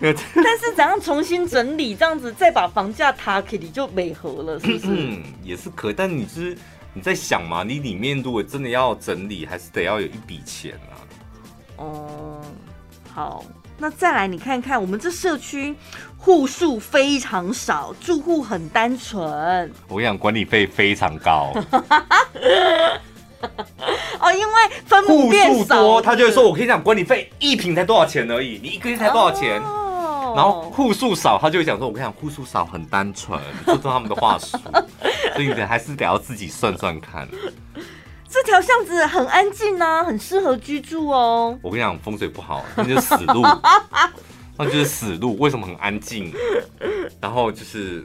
但是怎样重新整理这样子，再把房价塔给你就美合了，是不是？嗯，也是可以，但你是。你在想嘛？你里面如果真的要整理，还是得要有一笔钱啊。哦、嗯，好，那再来你看看，我们这社区户数非常少，住户很单纯。我跟你讲，管理费非常高。哦，因为分母变少，多他就会说：“我跟你讲，管理费一平才多少钱而已，你一个月才多少钱？”哦然后户数少，他就会讲说：“我跟你讲，户数少很单纯，说出他们的话术，所以你还是得要自己算算看。”这条巷子很安静呐、啊，很适合居住哦。我跟你讲，风水不好，那就是死路，那就是死路。为什么很安静？然后就是。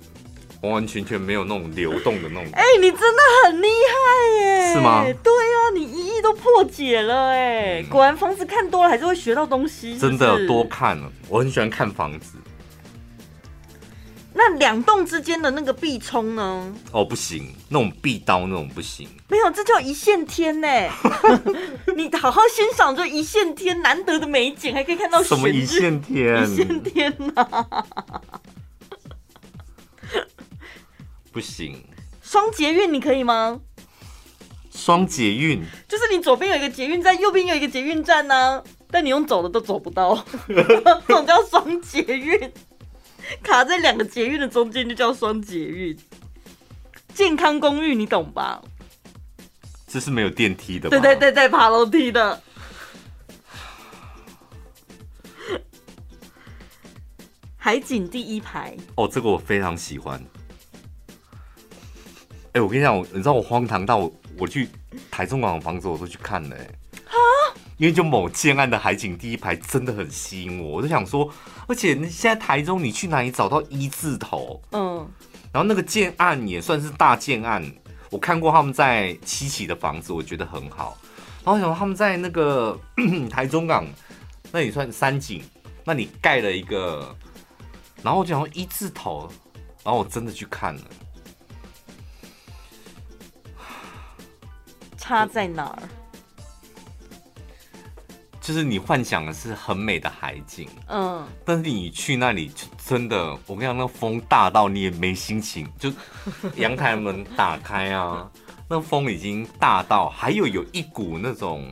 完完全全没有那种流动的那种。哎、欸，你真的很厉害耶！是吗？对啊，你一一都破解了哎！嗯、果然房子看多了还是会学到东西是是？真的多看了，我很喜欢看房子。那两栋之间的那个壁冲呢？哦，不行，那种壁刀那种不行。没有，这叫一线天呢。你好好欣赏这一线天难得的美景，还可以看到什么一线天？一线天呐！不行，双捷运你可以吗？双捷运就是你左边有一个捷运站，右边有一个捷运站呢、啊，但你用走的都走不到，这种叫双捷运，卡在两个捷运的中间就叫双捷运。健康公寓你懂吧？这是没有电梯的，对对对对，爬楼梯的。海景第一排哦，这个我非常喜欢。哎、欸，我跟你讲，我你知道我荒唐到我，我去台中港的房子我都去看了、欸，哎，因为就某建案的海景第一排真的很吸引我，我就想说，而且现在台中你去哪里找到一字头？嗯，然后那个建案也算是大建案，我看过他们在七期的房子，我觉得很好。然后想说他们在那个 台中港，那也算三景，那你盖了一个，然后我就想说一字头，然后我真的去看了，差在哪儿？就是你幻想的是很美的海景，嗯，但是你去那里就真的，我跟你讲，那风大到你也没心情，就 阳台门打开啊，那风已经大到，还有有一股那种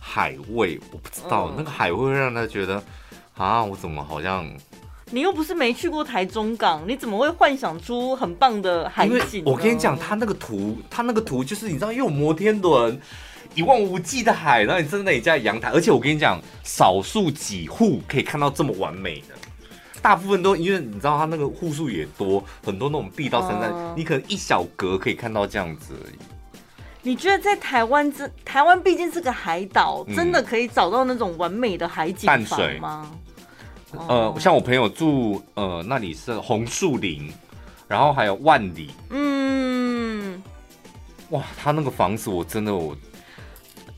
海味，我不知道、嗯、那个海味会让他觉得啊，我怎么好像？你又不是没去过台中港，你怎么会幻想出很棒的海景？我跟你讲，他那个图，他那个图就是你知道，又有摩天轮。一望无际的海，然后你站在你家阳台，而且我跟你讲，少数几户可以看到这么完美的，大部分都因为你知道它那个户数也多，很多那种壁道山山，呃、你可能一小格可以看到这样子而已。你觉得在台湾这台湾毕竟是个海岛，嗯、真的可以找到那种完美的海景房吗？淡水，呃，像我朋友住呃那里是红树林，然后还有万里，嗯，哇，他那个房子我真的我。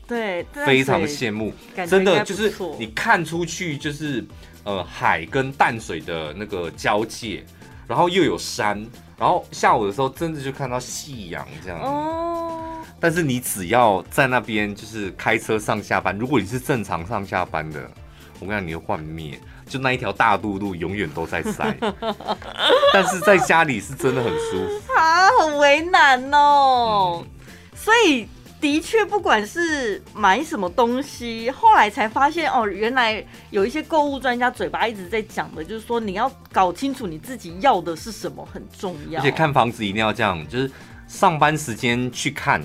对，非常的羡慕，真的就是你看出去就是呃海跟淡水的那个交界，然后又有山，然后下午的时候真的就看到夕阳这样。哦。但是你只要在那边就是开车上下班，如果你是正常上下班的，我跟你讲，你会幻灭，就那一条大路路永远都在塞。但是在家里是真的很舒服啊，很为难哦，嗯、所以。的确，不管是买什么东西，后来才发现哦，原来有一些购物专家嘴巴一直在讲的，就是说你要搞清楚你自己要的是什么很重要。而且看房子一定要这样，就是上班时间去看，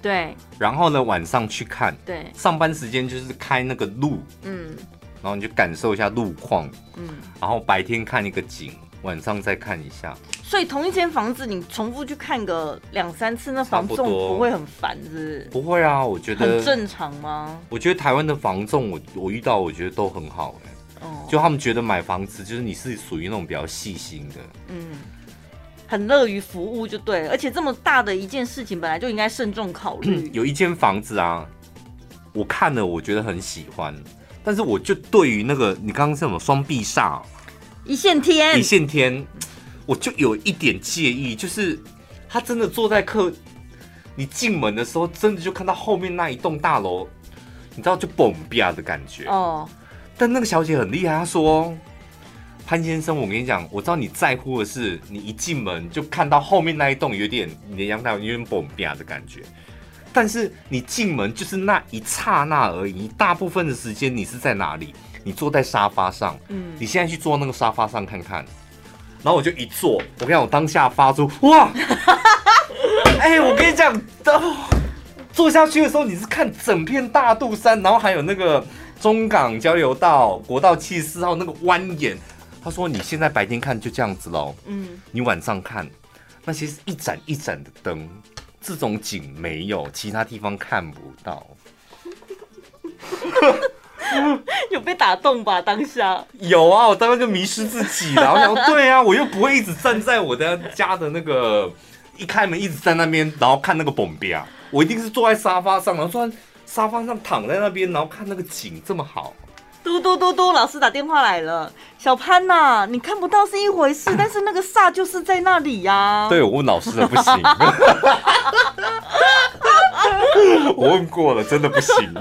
对，然后呢晚上去看，对，上班时间就是开那个路，嗯，然后你就感受一下路况，嗯，然后白天看一个景。晚上再看一下，所以同一间房子你重复去看个两三次，那房仲不会很烦，是不是？不会啊，我觉得很正常吗？我觉得台湾的房仲，我我遇到我觉得都很好哎，哦，就他们觉得买房子就是你是属于那种比较细心的，嗯，很乐于服务就对了，而且这么大的一件事情本来就应该慎重考虑。有一间房子啊，我看了我觉得很喜欢，但是我就对于那个你刚刚是什么双壁煞。一线天，一线天，我就有一点介意，就是他真的坐在客，你进门的时候，真的就看到后面那一栋大楼，你知道就蹦吧的感觉哦。但那个小姐很厉害，她说：“潘先生，我跟你讲，我知道你在乎的是，你一进门就看到后面那一栋有点你的阳台有点蹦吧的感觉，但是你进门就是那一刹那而已，你大部分的时间你是在哪里？”你坐在沙发上，嗯，你现在去坐那个沙发上看看，然后我就一坐，我跟你讲，我当下发出哇，哎、欸，我跟你讲，坐下去的时候你是看整片大肚山，然后还有那个中港交流道国道七十四号那个蜿蜒。他说你现在白天看就这样子喽，嗯，你晚上看那些是一盏一盏的灯，这种景没有其他地方看不到。有被打动吧？当下有啊，我当时就迷失自己了。我想，对啊，我又不会一直站在我的家的那个一开门一直在那边，然后看那个蹦壁啊。我一定是坐在沙发上，然后坐在沙发上躺在那边，然后看那个景这么好。嘟嘟嘟嘟，老师打电话来了，小潘呐、啊，你看不到是一回事，但是那个煞就是在那里呀、啊。对，我问老师的不行，我问过了，真的不行。